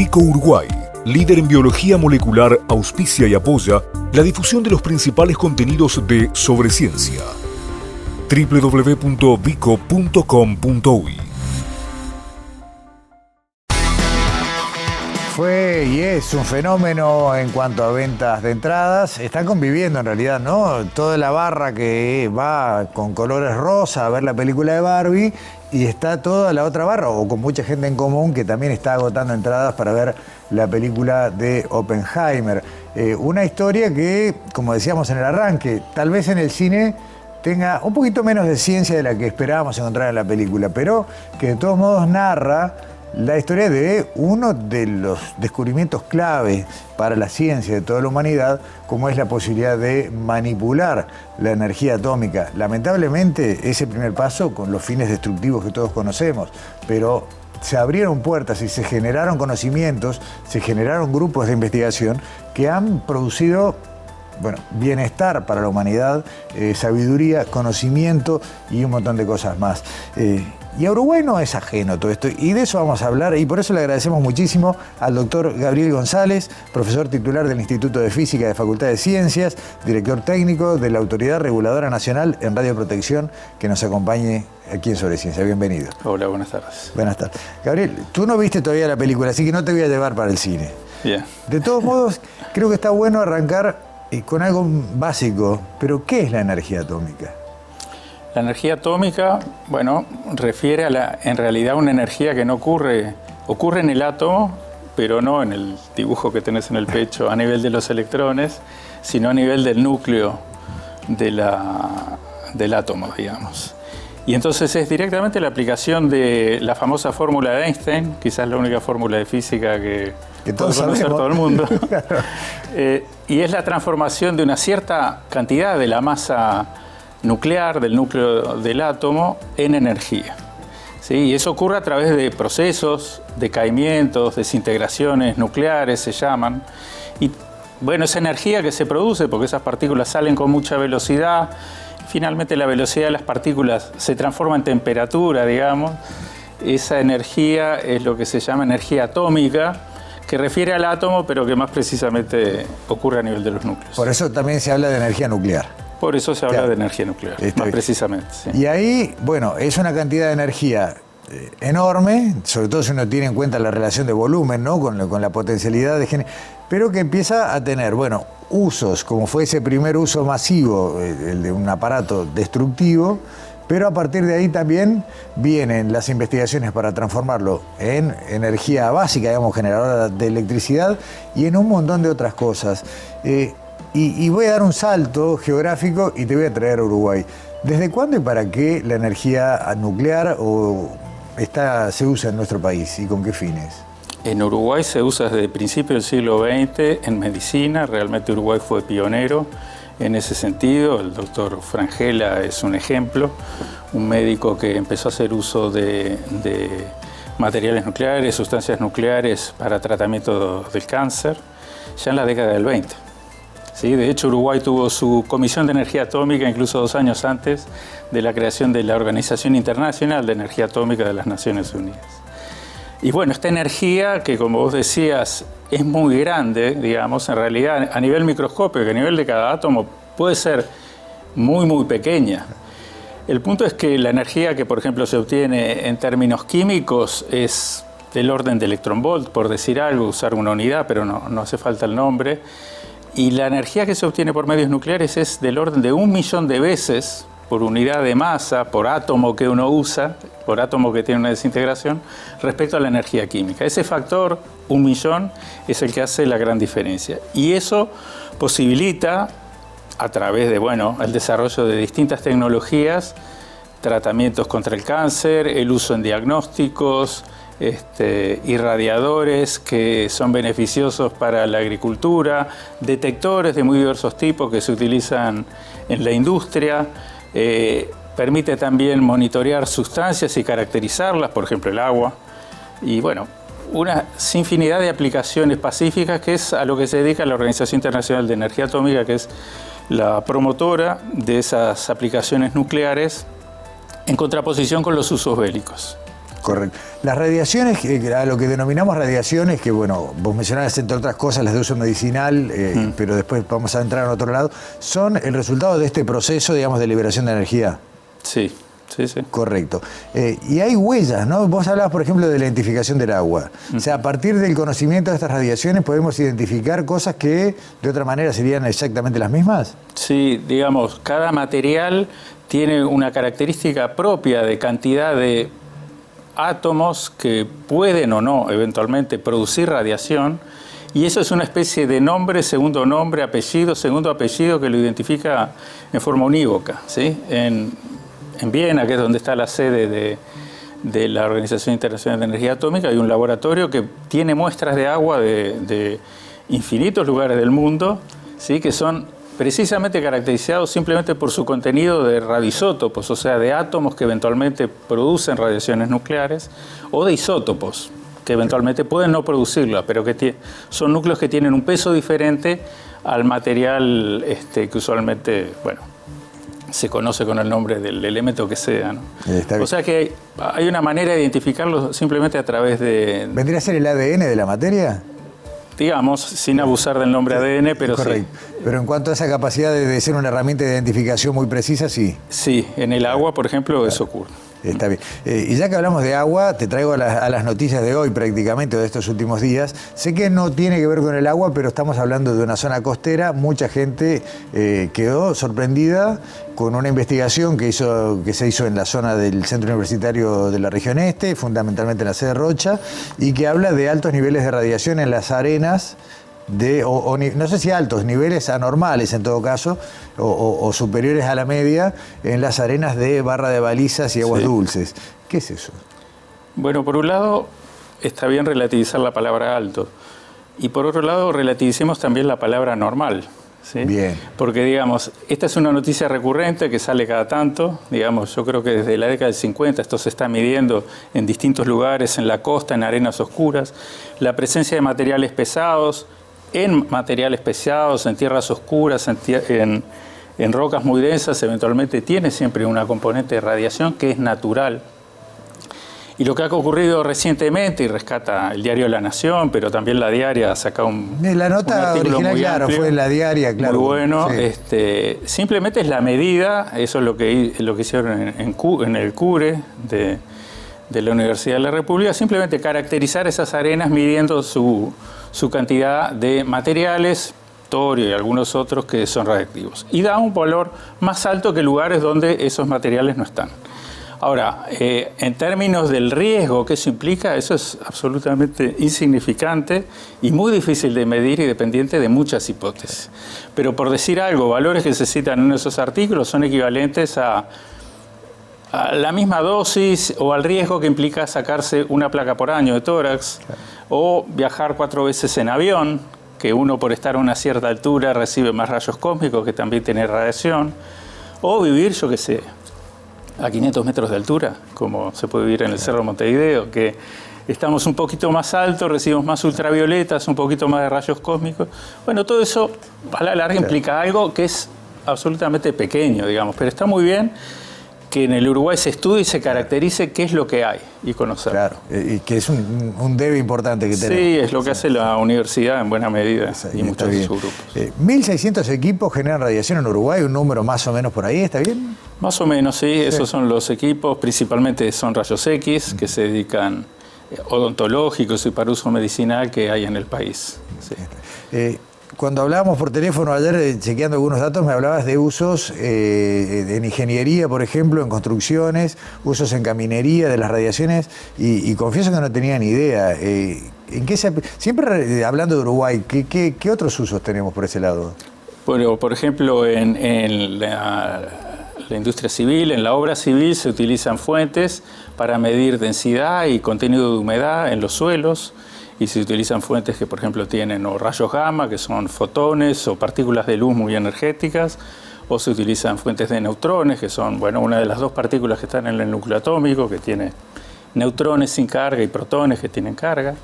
Vico Uruguay, líder en biología molecular, auspicia y apoya la difusión de los principales contenidos de Sobre Ciencia. Fue y es un fenómeno en cuanto a ventas de entradas. Están conviviendo en realidad, ¿no? Toda la barra que va con colores rosa a ver la película de Barbie y está toda la otra barra, o con mucha gente en común que también está agotando entradas para ver la película de Oppenheimer. Eh, una historia que, como decíamos en el arranque, tal vez en el cine tenga un poquito menos de ciencia de la que esperábamos encontrar en la película, pero que de todos modos narra la historia de uno de los descubrimientos clave para la ciencia de toda la humanidad, como es la posibilidad de manipular la energía atómica. Lamentablemente, ese primer paso con los fines destructivos que todos conocemos, pero se abrieron puertas y se generaron conocimientos, se generaron grupos de investigación que han producido bueno, bienestar para la humanidad, eh, sabiduría, conocimiento y un montón de cosas más. Eh, y a Uruguay no es ajeno todo esto, y de eso vamos a hablar, y por eso le agradecemos muchísimo al doctor Gabriel González, profesor titular del Instituto de Física de Facultad de Ciencias, director técnico de la Autoridad Reguladora Nacional en Radioprotección, que nos acompañe aquí en Sobre Ciencia. Bienvenido. Hola, buenas tardes. Buenas tardes. Gabriel, tú no viste todavía la película, así que no te voy a llevar para el cine. Bien. De todos modos, creo que está bueno arrancar eh, con algo básico, pero ¿qué es la energía atómica? La energía atómica, bueno, refiere a la, en realidad una energía que no ocurre, ocurre en el átomo, pero no en el dibujo que tenés en el pecho a nivel de los electrones, sino a nivel del núcleo de la, del átomo, digamos. Y entonces es directamente la aplicación de la famosa fórmula de Einstein, quizás la única fórmula de física que, que todos puede conocer todo el mundo. eh, y es la transformación de una cierta cantidad de la masa nuclear, del núcleo del átomo, en energía. ¿Sí? Y eso ocurre a través de procesos, decaimientos, desintegraciones nucleares se llaman. Y bueno, esa energía que se produce, porque esas partículas salen con mucha velocidad, finalmente la velocidad de las partículas se transforma en temperatura, digamos. Esa energía es lo que se llama energía atómica, que refiere al átomo, pero que más precisamente ocurre a nivel de los núcleos. Por eso también se habla de energía nuclear. Por eso se habla de energía nuclear, más precisamente. Y ahí, bueno, es una cantidad de energía eh, enorme, sobre todo si uno tiene en cuenta la relación de volumen, ¿no? Con, con la potencialidad de género, pero que empieza a tener, bueno, usos, como fue ese primer uso masivo, eh, el de un aparato destructivo, pero a partir de ahí también vienen las investigaciones para transformarlo en energía básica, digamos, generadora de electricidad y en un montón de otras cosas. Eh, y, voy a dar un salto geográfico y te voy a traer a Uruguay. ¿Desde cuándo y para qué la energía nuclear o está, se usa en nuestro país y con qué fines? En Uruguay se usa desde el principio del siglo XX en medicina, realmente Uruguay fue pionero en ese sentido, el doctor Frangela es un ejemplo, un médico que empezó a hacer uso de, de materiales nucleares, sustancias nucleares para tratamiento del cáncer, ya en la década del 20. De hecho, Uruguay tuvo su Comisión de Energía Atómica incluso dos años antes de la creación de la Organización Internacional de Energía Atómica de las Naciones Unidas. Y bueno, esta energía que como vos decías es muy grande, digamos, en realidad a nivel microscópico, a nivel de cada átomo puede ser muy, muy pequeña. El punto es que la energía que, por ejemplo, se obtiene en términos químicos es del orden de electronvolt, por decir algo, usar una unidad, pero no, no hace falta el nombre y la energía que se obtiene por medios nucleares es del orden de un millón de veces por unidad de masa, por átomo que uno usa, por átomo que tiene una desintegración, respecto a la energía química. Ese factor, un millón, es el que hace la gran diferencia. Y eso posibilita, a través de, bueno, el desarrollo de distintas tecnologías, tratamientos contra el cáncer, el uso en diagnósticos, este, irradiadores que son beneficiosos para la agricultura, detectores de muy diversos tipos que se utilizan en la industria, eh, permite también monitorear sustancias y caracterizarlas, por ejemplo el agua, y bueno, una infinidad de aplicaciones pacíficas que es a lo que se dedica la Organización Internacional de Energía Atómica, que es la promotora de esas aplicaciones nucleares en contraposición con los usos bélicos. Correcto. Las radiaciones, eh, a lo que denominamos radiaciones, que bueno, vos mencionabas entre otras cosas las de uso medicinal, eh, mm. pero después vamos a entrar en otro lado, son el resultado de este proceso, digamos, de liberación de energía. Sí, Sí, sí. Correcto. Eh, y hay huellas, ¿no? Vos hablabas, por ejemplo, de la identificación del agua. O sea, a partir del conocimiento de estas radiaciones podemos identificar cosas que de otra manera serían exactamente las mismas. Sí, digamos, cada material tiene una característica propia de cantidad de átomos que pueden o no eventualmente producir radiación y eso es una especie de nombre, segundo nombre, apellido, segundo apellido que lo identifica en forma unívoca. ¿sí? En, Viena, que es donde está la sede de, la Organización Internacional de Energía Atómica, hay un laboratorio que tiene muestras de agua de, de infinitos lugares del mundo, ¿sí? que son precisamente caracterizados simplemente por su contenido de radisótopos, o sea, de átomos que eventualmente producen radiaciones nucleares, o de isótopos, que eventualmente pueden no producirla, pero que son núcleos que tienen un peso diferente al material este, que usualmente, bueno, se conoce con el nombre del elemento que sea. O sea que hay una manera de identificarlo simplemente a través de... ¿Vendría a ser el ADN de la materia? Digamos, sin abusar del nombre ADN, pero sí. Pero en cuanto a esa capacidad de, ser una herramienta de identificación muy precisa, sí. Sí, en el agua, por ejemplo, eso ocurre. Está bien. Eh, y ya que hablamos de agua, te traigo a, las noticias de hoy prácticamente, de estos últimos días. Sé que no tiene que ver con el agua, pero estamos hablando de una zona costera. Mucha gente eh, quedó sorprendida con una investigación que, hizo, que se hizo en la zona del Centro Universitario de la región este, fundamentalmente en la sede Rocha, y que habla de altos niveles de radiación en las arenas de, o, no sé si altos, niveles anormales en todo caso, o, superiores a la media en las arenas de barra de balizas y aguas dulces. ¿Qué es eso? Bueno, por un lado está bien relativizar la palabra alto y por otro lado relativicemos también la palabra normal. ¿sí? Bien. Porque digamos, esta es una noticia recurrente que sale cada tanto, digamos, yo creo que desde la década del 50 esto se está midiendo en distintos lugares, en la costa, en arenas oscuras, la presencia de materiales pesados, en materiales pesados, en tierras oscuras, en, rocas muy densas, eventualmente tiene siempre una componente de radiación que es natural. Y lo que ha ocurrido recientemente, y rescata el diario La Nación, pero también la diaria ha sacado un. La nota original, claro, fue la diaria, claro. Muy bueno. Este, simplemente es la medida, eso es lo que, lo que hicieron en, en el CURE de, de la Universidad de la República, simplemente caracterizar esas arenas midiendo su, su cantidad de materiales, torio y algunos otros que son radiactivos. Y da un valor más alto que lugares donde esos materiales no están. Ahora, eh, en términos del riesgo que eso implica, eso es absolutamente insignificante y muy difícil de medir y dependiente de muchas hipótesis. Pero por decir algo, valores que se citan en esos artículos son equivalentes a a la misma dosis o al riesgo que implica sacarse una placa por año de tórax o viajar cuatro veces en avión, que uno por estar a una cierta altura recibe más rayos cósmicos que también tiene radiación, o vivir, yo qué sé, a 500 metros de altura, como se puede vivir en el Cerro Montevideo, que estamos un poquito más altos, recibimos más ultravioletas, un poquito más de rayos cósmicos. Bueno, todo eso a la larga implica algo que es absolutamente pequeño, digamos, pero está muy bien que en el Uruguay se estudie y se caracterice qué es lo que hay y conocer. Claro, y que es un, un debe importante que tenemos. Sí, es lo que hace la universidad en buena medida y muchos de sus grupos. 1.600 eh, equipos generan radiación en Uruguay, un número más o menos por ahí, ¿está bien? Más o menos, sí, esos son los equipos, principalmente son rayos X, que se dedican eh, odontológicos y para uso medicinal que hay en el país. Eh, cuando hablábamos por teléfono ayer, eh, chequeando algunos datos, me hablabas de usos eh, en ingeniería, por ejemplo, en construcciones, usos en caminería de las radiaciones, y, confieso que no tenía ni idea. Eh, ¿en qué siempre hablando de Uruguay, ¿qué, otros usos tenemos por ese lado? Bueno, por ejemplo, en, la industria civil, en la obra civil se utilizan fuentes para medir densidad y contenido de humedad en los suelos y se utilizan fuentes que, por ejemplo, tienen rayos gamma, que son fotones o partículas de luz muy energéticas, o se utilizan fuentes de neutrones, que son, bueno, una de las dos partículas que están en el núcleo atómico, que tiene neutrones sin carga y protones que tienen carga.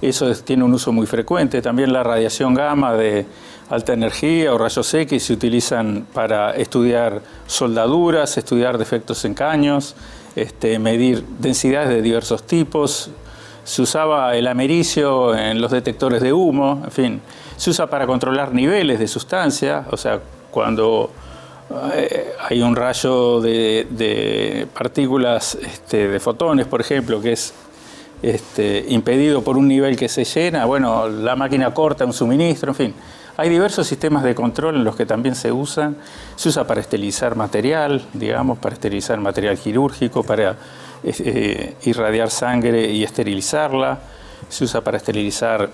Eso tiene un uso muy frecuente. También la radiación gamma de alta energía o rayos X se utilizan para estudiar soldaduras, estudiar defectos en caños, este, medir densidades de diversos tipos, se usaba el americio en los detectores de humo, en fin, se usa para controlar niveles de sustancia, o sea, cuando eh, hay un rayo de, partículas este, de fotones, por ejemplo, que es este, impedido por un nivel que se llena, bueno, la máquina corta un suministro, en fin. Hay diversos sistemas de control en los que también se usan. Se usa para esterilizar material, digamos, para esterilizar material quirúrgico, para eh, irradiar sangre y esterilizarla. Se usa para esterilizar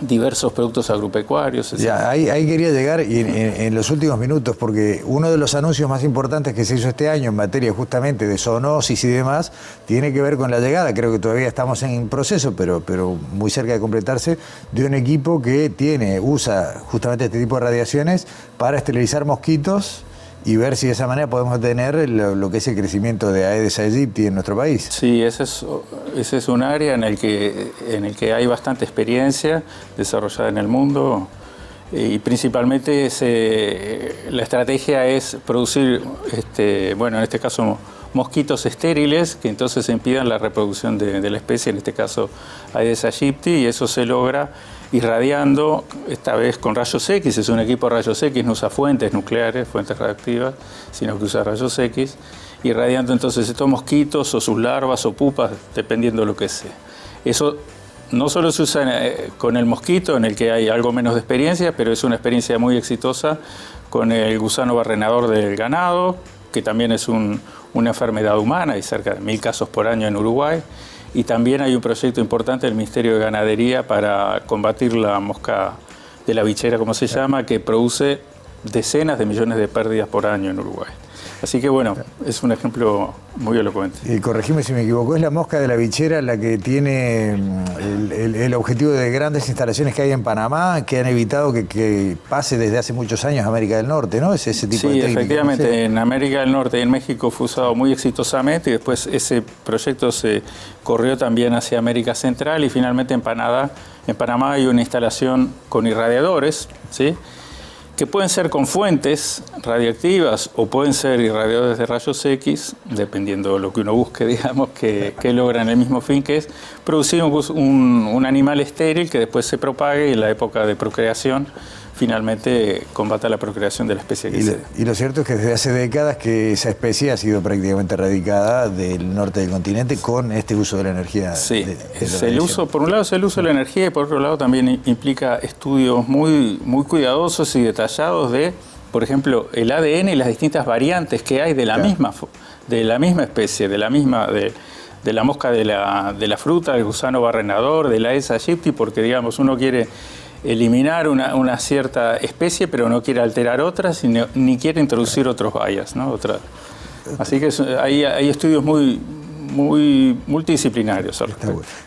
diversos productos agropecuarios. Ya, ahí, quería llegar y en, los últimos minutos, porque uno de los anuncios más importantes que se hizo este año en materia justamente de zoonosis y demás, tiene que ver con la llegada, creo que todavía estamos en proceso, pero, pero muy cerca de completarse, de un equipo que tiene, usa justamente este tipo de radiaciones para esterilizar mosquitos y ver si de esa manera podemos tener lo, que es el crecimiento de Aedes aegypti en nuestro país. Sí, ese es, ese es un área en el, que, en el que hay bastante experiencia desarrollada en el mundo y principalmente la estrategia es producir, este, bueno, en este caso mosquitos estériles que entonces impidan la reproducción de, de la especie, en este caso Aedes aegypti, y eso se logra irradiando, esta vez con rayos X, es un equipo de rayos X, no usa fuentes nucleares, fuentes radiactivas, sino que usa rayos X, irradiando entonces estos mosquitos o sus larvas o pupas, dependiendo de lo que sea. Eso no solo se usa eh, con el mosquito, en el que hay algo menos de experiencia, pero es una experiencia muy exitosa con el gusano barrenador del ganado, que también es una enfermedad humana, hay cerca de mil casos por año en Uruguay y también hay un proyecto importante del Ministerio de Ganadería para combatir la mosca de la bichera, como se llama, que produce decenas de millones de pérdidas por año en Uruguay. Así que bueno, es un ejemplo muy elocuente. Y corregime si me equivoco, es la mosca de la bichera la que tiene mm, el, objetivo de grandes instalaciones que hay en Panamá, que han evitado que, pase desde hace muchos años a América del Norte, ¿no? Es ese tipo de técnica. efectivamente, en América del Norte y en México fue usado muy exitosamente y después ese proyecto se corrió también hacia América Central y finalmente en Panamá, en Panamá hay una instalación con irradiadores, ¿sí? Que pueden ser con fuentes radiactivas o pueden ser irradiadores de rayos X, dependiendo de lo que uno busque, digamos, que, logran el mismo fin, que es producir un, un animal estéril que después se propague en la época de procreación finalmente combata la procreación de la especie que y lo, y lo cierto es que desde hace décadas que esa especie ha sido prácticamente erradicada del norte del continente con este uso de la energía. Sí, el uso, por un lado es el uso de la energía y por otro lado también implica estudios muy, muy cuidadosos y detallados de, por ejemplo, el ADN y las distintas variantes que hay de la, misma, de la misma especie, de la misma... De, de la mosca de la, de la fruta, del gusano barrenador, de la ESA aegypti, porque digamos uno quiere eliminar una, cierta especie, pero no quiere alterar otras, ni quiere introducir otros bayas. ¿no? Otra, así que hay, hay estudios muy, muy multidisciplinarios.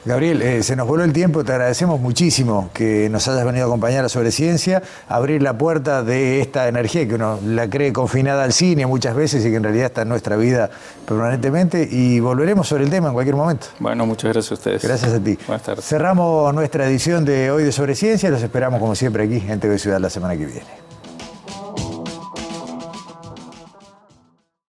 Gabriel, eh, se nos voló el tiempo, te agradecemos muchísimo que nos hayas venido a acompañar Sobre Ciencia, abrir la puerta de esta energía que uno la cree confinada al cine muchas veces y que en realidad está en nuestra vida permanentemente y volveremos sobre el tema en cualquier momento. Bueno, muchas gracias a ustedes. Gracias a ti. Buenas tardes. Cerramos nuestra edición de hoy de Sobre Ciencia, los esperamos como siempre aquí en TV Ciudad la semana que viene.